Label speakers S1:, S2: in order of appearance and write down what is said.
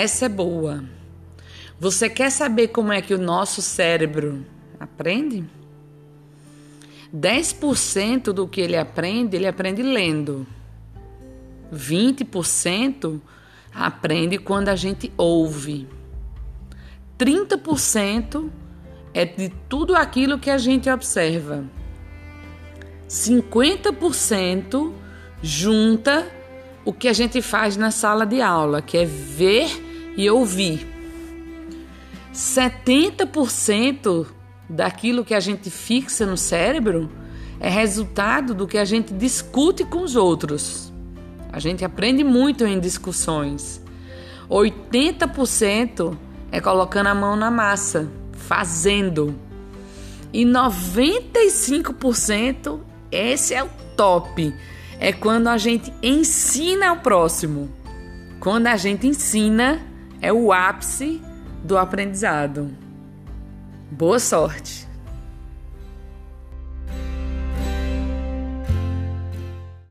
S1: Essa é boa. Você quer saber como é que o nosso cérebro aprende? 10% do que ele aprende, ele aprende lendo. 20% aprende quando a gente ouve. 30% é de tudo aquilo que a gente observa. 50% junta o que a gente faz na sala de aula, que é ver e ouvir. 70% daquilo que a gente fixa no cérebro é resultado do que a gente discute com os outros. A gente aprende muito em discussões. 80% é colocando a mão na massa, fazendo. E 95%, esse é o top, é quando a gente ensina ao próximo. Quando a gente ensina, é o ápice do aprendizado. Boa sorte!